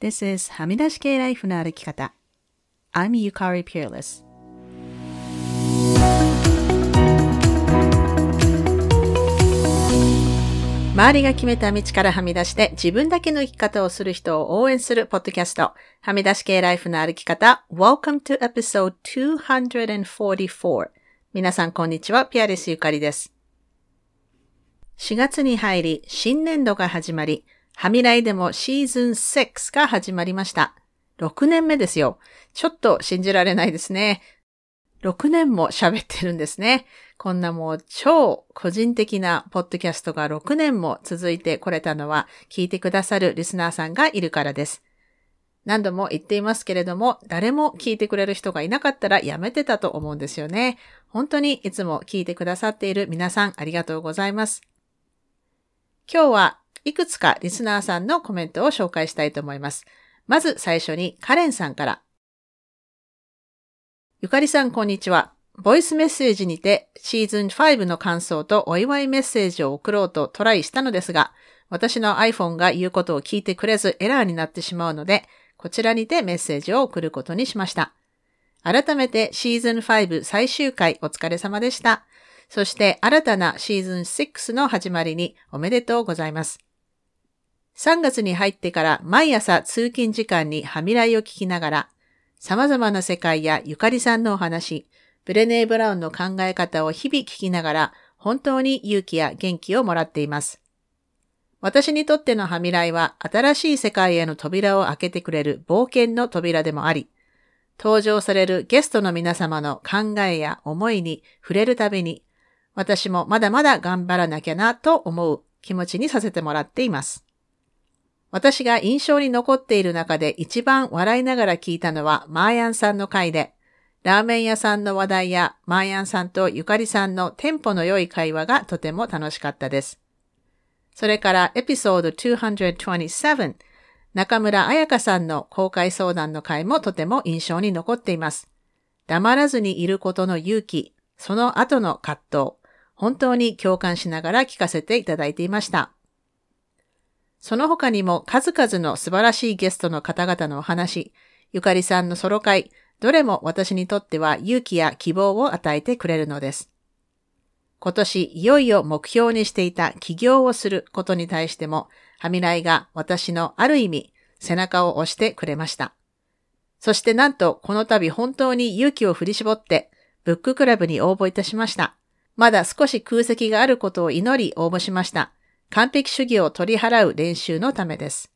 This is はみ出し系ライフの歩き方。I'm Yukari Peerless. 周りが決めた道からはみ出して自分だけの生き方をする人を応援するポッドキャスト。はみ出し系ライフの歩き方。Welcome to episode 244. 皆さんこんにちは。ピアレスゆかりです。4月に入り、新年度が始まり、はみらいでもシーズン6が始まりました。6年目ですよ。ちょっと信じられないですね。6年も喋ってるんですね。こんなもう超個人的なポッドキャストが6年も続いてこれたのは聞いてくださるリスナーさんがいるからです。何度も言っていますけれども、誰も聞いてくれる人がいなかったらやめてたと思うんですよね。本当にいつも聞いてくださっている皆さんありがとうございます。今日はいくつかリスナーさんのコメントを紹介したいと思います。まず最初にカレンさんから。ゆかりさんこんにちは。ボイスメッセージにてシーズン5の感想とお祝いメッセージを送ろうとトライしたのですが、私の iPhone が言うことを聞いてくれずエラーになってしまうので、こちらにてメッセージを送ることにしました。改めてシーズン5最終回お疲れ様でした。そして新たなシーズン6の始まりにおめでとうございます。3月に入ってから毎朝通勤時間にはみらいを聞きながら、様々な世界やゆかりさんのお話、ブレネー・ブラウンの考え方を日々聞きながら、本当に勇気や元気をもらっています。私にとってのはみらいは新しい世界への扉を開けてくれる冒険の扉でもあり、登場されるゲストの皆様の考えや思いに触れるたびに、私もまだまだ頑張らなきゃなと思う気持ちにさせてもらっています。私が印象に残っている中で一番笑いながら聞いたのはマーヤンさんの回で、ラーメン屋さんの話題やマーヤンさんとゆかりさんのテンポの良い会話がとても楽しかったです。それからエピソード227、中村彩香さんの公開相談の回もとても印象に残っています。黙らずにいることの勇気、その後の葛藤、本当に共感しながら聞かせていただいていました。その他にも数々の素晴らしいゲストの方々のお話、ゆかりさんのソロ会、どれも私にとっては勇気や希望を与えてくれるのです。今年いよいよ目標にしていた起業をすることに対しても、ハミライが私のある意味背中を押してくれました。そしてなんとこの度本当に勇気を振り絞ってブッククラブに応募いたしました。まだ少し空席があることを祈り応募しました。完璧主義を取り払う練習のためです。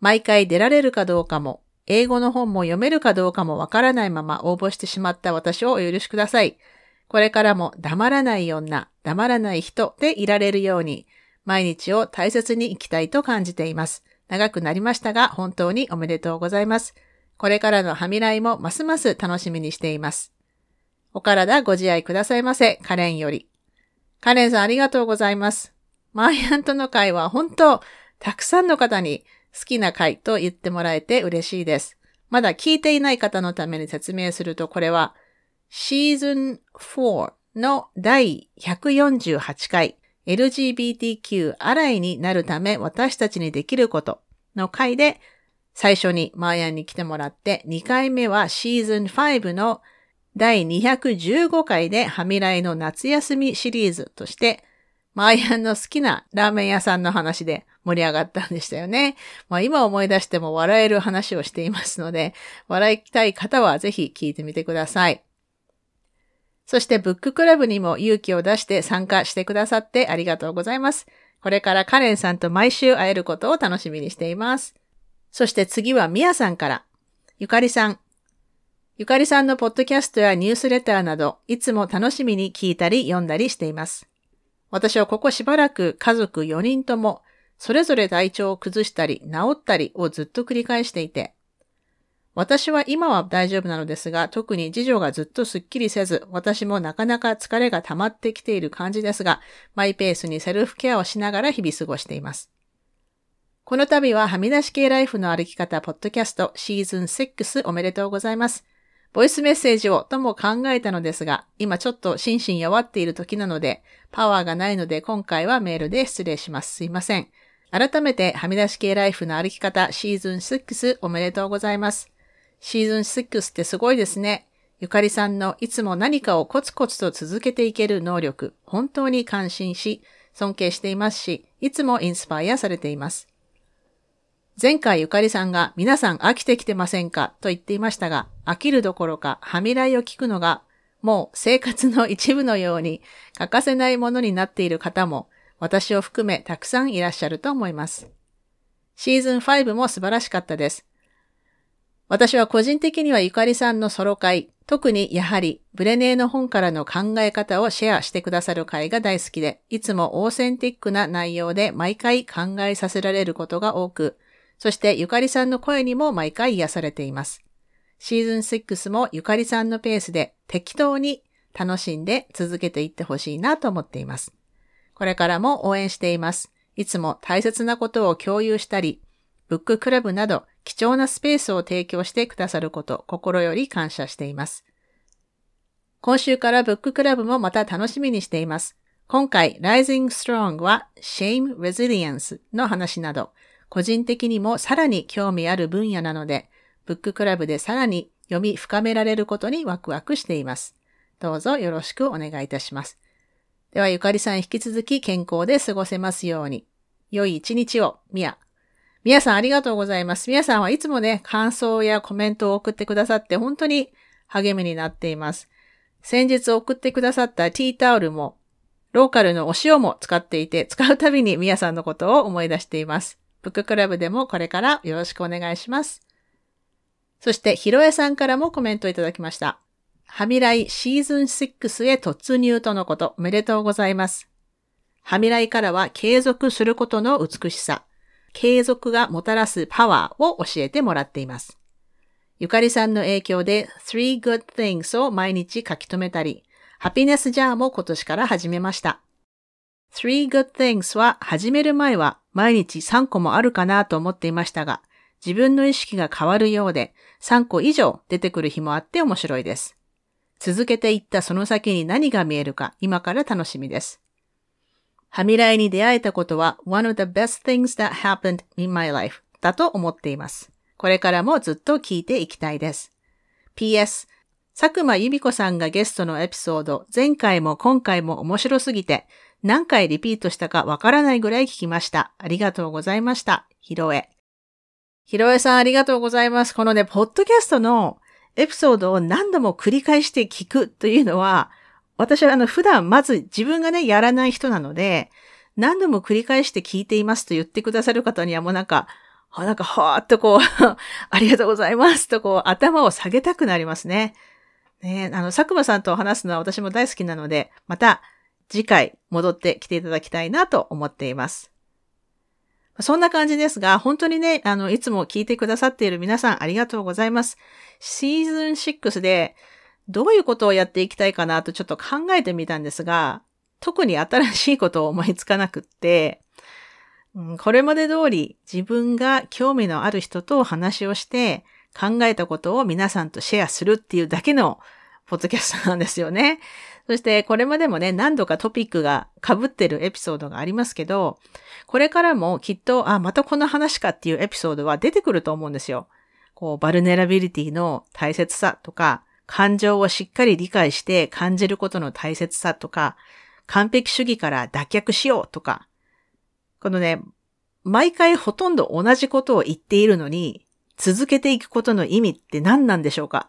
毎回出られるかどうかも、英語の本も読めるかどうかもわからないまま応募してしまった私をお許しください。これからも黙らない女、黙らない人でいられるように、毎日を大切に生きたいと感じています。長くなりましたが、本当におめでとうございます。これからのはみらいもますます楽しみにしています。お体ご自愛くださいませ、カレンより。カレンさんありがとうございます。マイアンとの会は本当、たくさんの方に好きな会と言ってもらえて嬉しいです。まだ聞いていない方のために説明すると、これはシーズン4の第148回 LGBTQ アライになるため私たちにできることの回で最初にマーヤンに来てもらって2回目はシーズン5の第215回ではみらいの夏休みシリーズとしてマーヤンの好きなラーメン屋さんの話で盛り上がったんでしたよね。まあ今思い出しても笑える話をしていますので、笑いたい方はぜひ聞いてみてください。そしてブッククラブにも勇気を出して参加してくださってありがとうございます。これからカレンさんと毎週会えることを楽しみにしています。そして次はミヤさんから。ゆかりさん。ゆかりさんのポッドキャストやニュースレターなど、いつも楽しみに聞いたり読んだりしています。私はここしばらく家族4人ともそれぞれ体調を崩したり治ったりをずっと繰り返していて、私は今は大丈夫なのですが、特に次女がずっとスッキリせず、私もなかなか疲れが溜まってきている感じですが、マイペースにセルフケアをしながら日々過ごしています。この度ははみ出し系ライフの歩き方ポッドキャストシーズン6おめでとうございます。ボイスメッセージをとも考えたのですが、今ちょっと心身弱っている時なので、パワーがないので今回はメールで失礼します。すいません。改めて、はみ出し系ライフの歩き方シーズン6おめでとうございます。シーズン6ってすごいですね。ゆかりさんのいつも何かをコツコツと続けていける能力、本当に感心し、尊敬していますし、いつもインスパイアされています。前回ゆかりさんが皆さん飽きてきてませんか？と言っていましたが、飽きるどころか、はみらいを聞くのが、もう生活の一部のように欠かせないものになっている方も、私を含めたくさんいらっしゃると思います。シーズン5も素晴らしかったです。私は個人的にはゆかりさんのソロ会、特にやはりブレネーの本からの考え方をシェアしてくださる会が大好きで、いつもオーセンティックな内容で毎回考えさせられることが多く、そしてゆかりさんの声にも毎回癒されています。シーズン6もゆかりさんのペースで適当に楽しんで続けていってほしいなと思っています。これからも応援しています。いつも大切なことを共有したり、ブッククラブなど貴重なスペースを提供してくださること、心より感謝しています。今週からブッククラブもまた楽しみにしています。今回、Rising Strong は Shame Resilience の話など、個人的にもさらに興味ある分野なので、ブッククラブでさらに読み深められることにワクワクしています。どうぞよろしくお願いいたします。では、ゆかりさん引き続き健康で過ごせますように。良い一日を、みや。みやさんありがとうございます。みやさんはいつもね、感想やコメントを送ってくださって本当に励みになっています。先日送ってくださったティータオルも、ローカルのお塩も使っていて、使うたびにみやさんのことを思い出しています。ブッククラブでもこれからよろしくお願いします。そして、ひろえさんからもコメントいただきました。はみらいシーズン6へ突入とのこと、おめでとうございます。はみらいからは継続することの美しさ、継続がもたらすパワーを教えてもらっています。ゆかりさんの影響で Three Good Things を毎日書き留めたり、ハピネスジャーも今年から始めました。Three Good Things は始める前は毎日3個もあるかなと思っていましたが、自分の意識が変わるようで3個以上出てくる日もあって面白いです。続けていったその先に何が見えるか今から楽しみです。はみらいに出会えたことは one of the best things that happened in my life だと思っています。これからもずっと聞いていきたいです。PS、佐久間由美子さんがゲストのエピソード、前回も今回も面白すぎて、何回リピートしたかわからないぐらい聞きました。ありがとうございました。ひろえ。ひろえさんありがとうございます。このね、ポッドキャストのエピソードを何度も繰り返して聞くというのは、私はあの普段まず自分がね、やらない人なので、何度も繰り返して聞いていますと言ってくださる方にはもうなんか、なんか、はーっとこう ありがとうございますとこう、頭を下げたくなりますね。ねあの、佐久間さんと話すのは私も大好きなので、また次回戻ってきていただきたいなと思っています。そんな感じですが、本当にね、あの、いつも聞いてくださっている皆さんありがとうございます。シーズン6でどういうことをやっていきたいかなとちょっと考えてみたんですが、特に新しいことを思いつかなくって、これまで通り自分が興味のある人と話をして考えたことを皆さんとシェアするっていうだけのポッドキャストなんですよね。そしてこれまでもね、何度かトピックが被ってるエピソードがありますけど、これからもきっと、あ、またこの話かっていうエピソードは出てくると思うんですよ。こう、バルネラビリティの大切さとか、感情をしっかり理解して感じることの大切さとか、完璧主義から脱却しようとか、このね、毎回ほとんど同じことを言っているのに、続けていくことの意味って何なんでしょうか？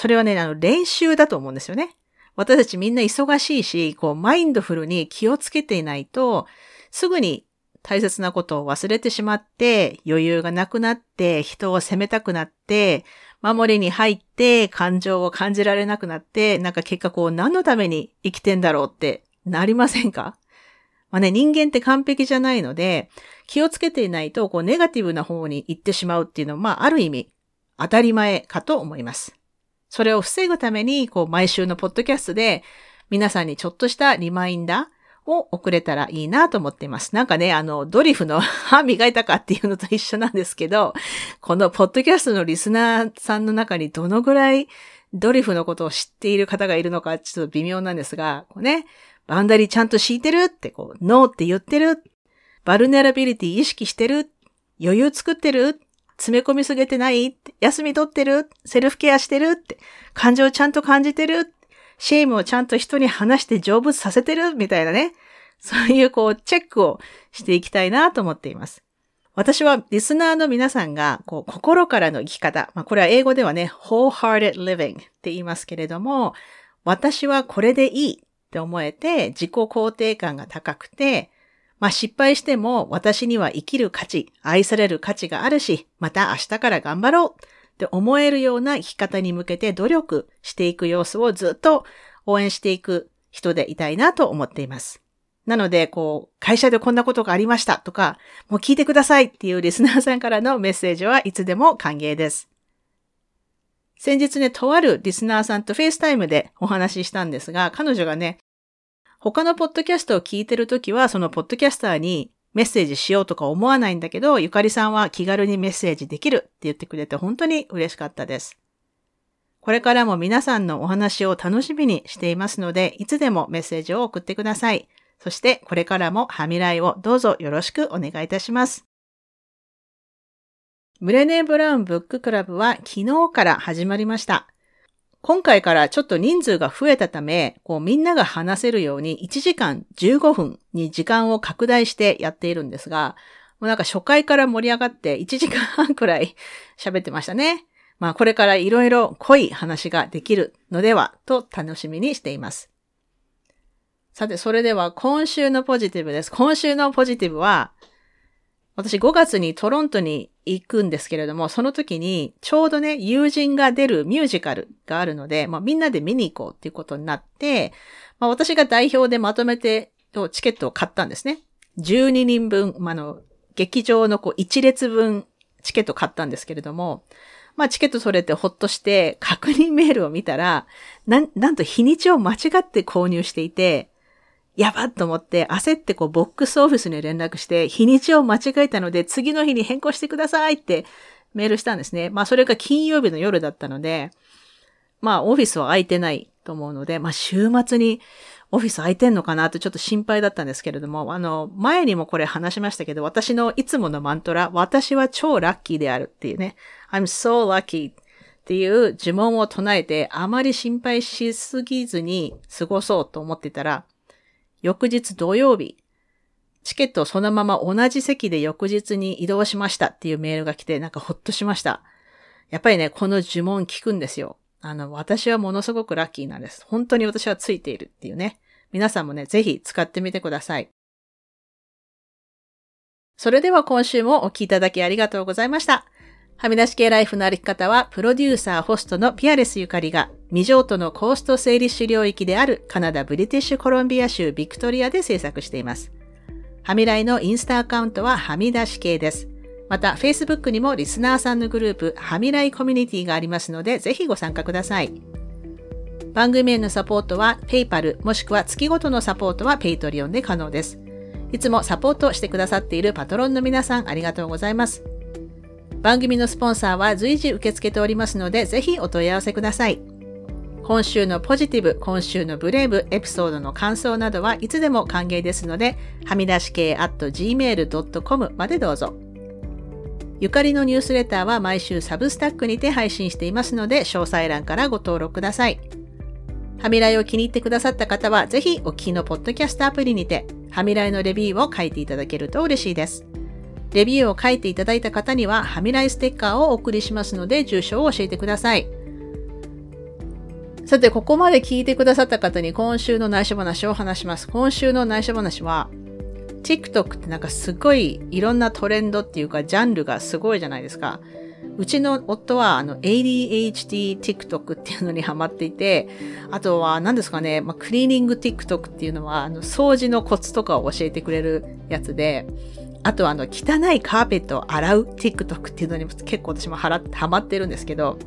それはね、あの、練習だと思うんですよね。私たちみんな忙しいし、こう、マインドフルに気をつけていないと、すぐに大切なことを忘れてしまって、余裕がなくなって、人を責めたくなって、守りに入って、感情を感じられなくなって、なんか結果こう、何のために生きてんだろうってなりませんか？まあね、人間って完璧じゃないので、気をつけていないと、こう、ネガティブな方に行ってしまうっていうのは、まあ、ある意味、当たり前かと思います。それを防ぐために、こう、毎週のポッドキャストで、皆さんにちょっとしたリマインダーを送れたらいいなと思っています。なんかね、あの、ドリフの 歯磨いたかっていうのと一緒なんですけど、このポッドキャストのリスナーさんの中にどのぐらいドリフのことを知っている方がいるのかちょっと微妙なんですが、こうね、boundary ちゃんと敷いてるって、こう、ノーって言ってる。 vulnerability 意識してる余裕作ってる詰め込みすぎてない？休み取ってる？セルフケアしてる？って。感情をちゃんと感じてる？ shame をちゃんと人に話して成仏させてる？みたいなね。そういうこうチェックをしていきたいなと思っています。私はリスナーの皆さんがこう心からの生き方、まあこれは英語ではね、wholehearted living って言いますけれども、私はこれでいいって思えて自己肯定感が高くて、まあ失敗しても私には生きる価値、愛される価値があるし、また明日から頑張ろうって思えるような生き方に向けて努力していく様子をずっと応援していく人でいたいなと思っています。なので、こう、会社でこんなことがありましたとか、もう聞いてくださいっていうリスナーさんからのメッセージはいつでも歓迎です。先日ね、とあるリスナーさんと FaceTime でお話ししたんですが、彼女がね、他のポッドキャストを聞いてるときは、そのポッドキャスターにメッセージしようとか思わないんだけど、ゆかりさんは気軽にメッセージできるって言ってくれて本当に嬉しかったです。これからも皆さんのお話を楽しみにしていますので、いつでもメッセージを送ってください。そしてこれからもハミライをどうぞよろしくお願いいたします。ブレネー・ブラウンブッククラブは昨日から始まりました。今回からちょっと人数が増えたため、こうみんなが話せるように1時間15分に時間を拡大してやっているんですが、もうなんか初回から盛り上がって1時間半くらい喋ってましたね。まあこれからいろいろ濃い話ができるのではと楽しみにしています。さて、それでは今週のポジティブです。今週のポジティブは、私5月にトロントに行くんですけれども、その時にちょうどね、友人が出るミュージカルがあるので、まあ、みんなで見に行こうっていうことになって、まあ、私が代表でまとめてチケットを買ったんですね。12人分、まあの、劇場のこう1列分チケット買ったんですけれども、まあチケット取れてほっとして確認メールを見たら、な、なんと日にちを間違って購入していて、やばっと思って焦ってこうボックスオフィスに連絡して日にちを間違えたので次の日に変更してくださいってメールしたんですね。まあそれが金曜日の夜だったので、まあオフィスは空いてないと思うので、まあ週末にオフィス空いてんのかなってちょっと心配だったんですけれども、あの、前にもこれ話しましたけど、私のいつものマントラ、私は超ラッキーであるっていうね、I'm so lucky っていう呪文を唱えて、あまり心配しすぎずに過ごそうと思ってたら、翌日土曜日、チケットをそのまま同じ席で翌日に移動しましたっていうメールが来て、なんかほっとしました。やっぱりね、この呪文聞くんですよ。あの、私はものすごくラッキーなんです。本当に私はついているっていうね。皆さんもね、ぜひ使ってみてください。それでは今週もお聴きいただきありがとうございました。はみ出し系ライフの歩き方は、プロデューサー、ホストのピアレスゆかりが、未譲渡のコースト整理主領域であるカナダ・ブリティッシュコロンビア州ビクトリアで制作しています。はみらいのインスタアカウントははみ出し系です。また、Facebook にもリスナーさんのグループ、はみらいコミュニティがありますので、ぜひご参加ください。番組へのサポートは PayPal もしくは月ごとのサポートは Patreon で可能です。いつもサポートしてくださっているパトロンの皆さんありがとうございます。番組のスポンサーは随時受け付けておりますので、ぜひお問い合わせください。今週のポジティブ、今週のブレイブ、エピソードの感想などはいつでも歓迎ですので、はみ出し系 at gmail.com までどうぞ。ゆかりのニュースレターは毎週サブスタックにて配信していますので、詳細欄からご登録ください。はみらいを気に入ってくださった方は、ぜひお聞きのポッドキャストアプリにて、はみらいのレビューを書いていただけると嬉しいです。レビューを書いていただいた方には、はみらいステッカーをお送りしますので、住所を教えてください。さて、ここまで聞いてくださった方に今週の内緒話を話します。今週の内緒話は、TikTok ってなんかすごいいろんなトレンドっていうか、ジャンルがすごいじゃないですか。うちの夫は、あの、ADHD TikTok っていうのにハマっていて、あとは、何ですかね、まあ、クリーニング TikTok っていうのは、あの、掃除のコツとかを教えてくれるやつで、あとあの、汚いカーペットを洗う TikTok っていうのにも結構私もハマってるんですけど、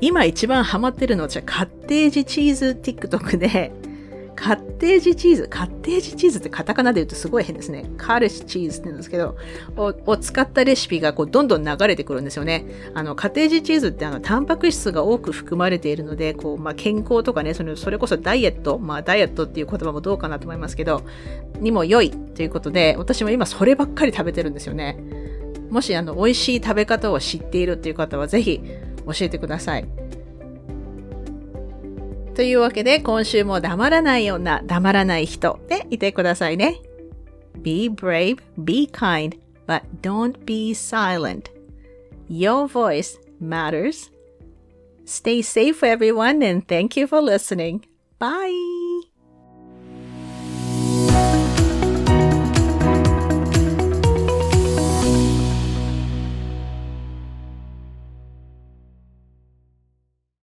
今一番ハマってるのはカッテージチーズ TikTok で、カッテージチーズ、カッテージチーズってカタカナで言うとすごい変ですね。カーレッシチーズって言うんですけど、をを使ったレシピがこうどんどん流れてくるんですよね。あの、カテージチーズってあの、タンパク質が多く含まれているので、こう、まあ、健康とかね、その、それこそダイエット、まあ、ダイエットっていう言葉もどうかなと思いますけど、にも良いということで、私も今そればっかり食べてるんですよね。もし、あの、美味しい食べ方を知っているっていう方は、ぜひ教えてください。というわけで、今週も黙らない女、黙らない人でいてくださいね。Be brave, be kind, but don't be silent. Your voice matters. Stay safe, everyone, and thank you for listening. Bye.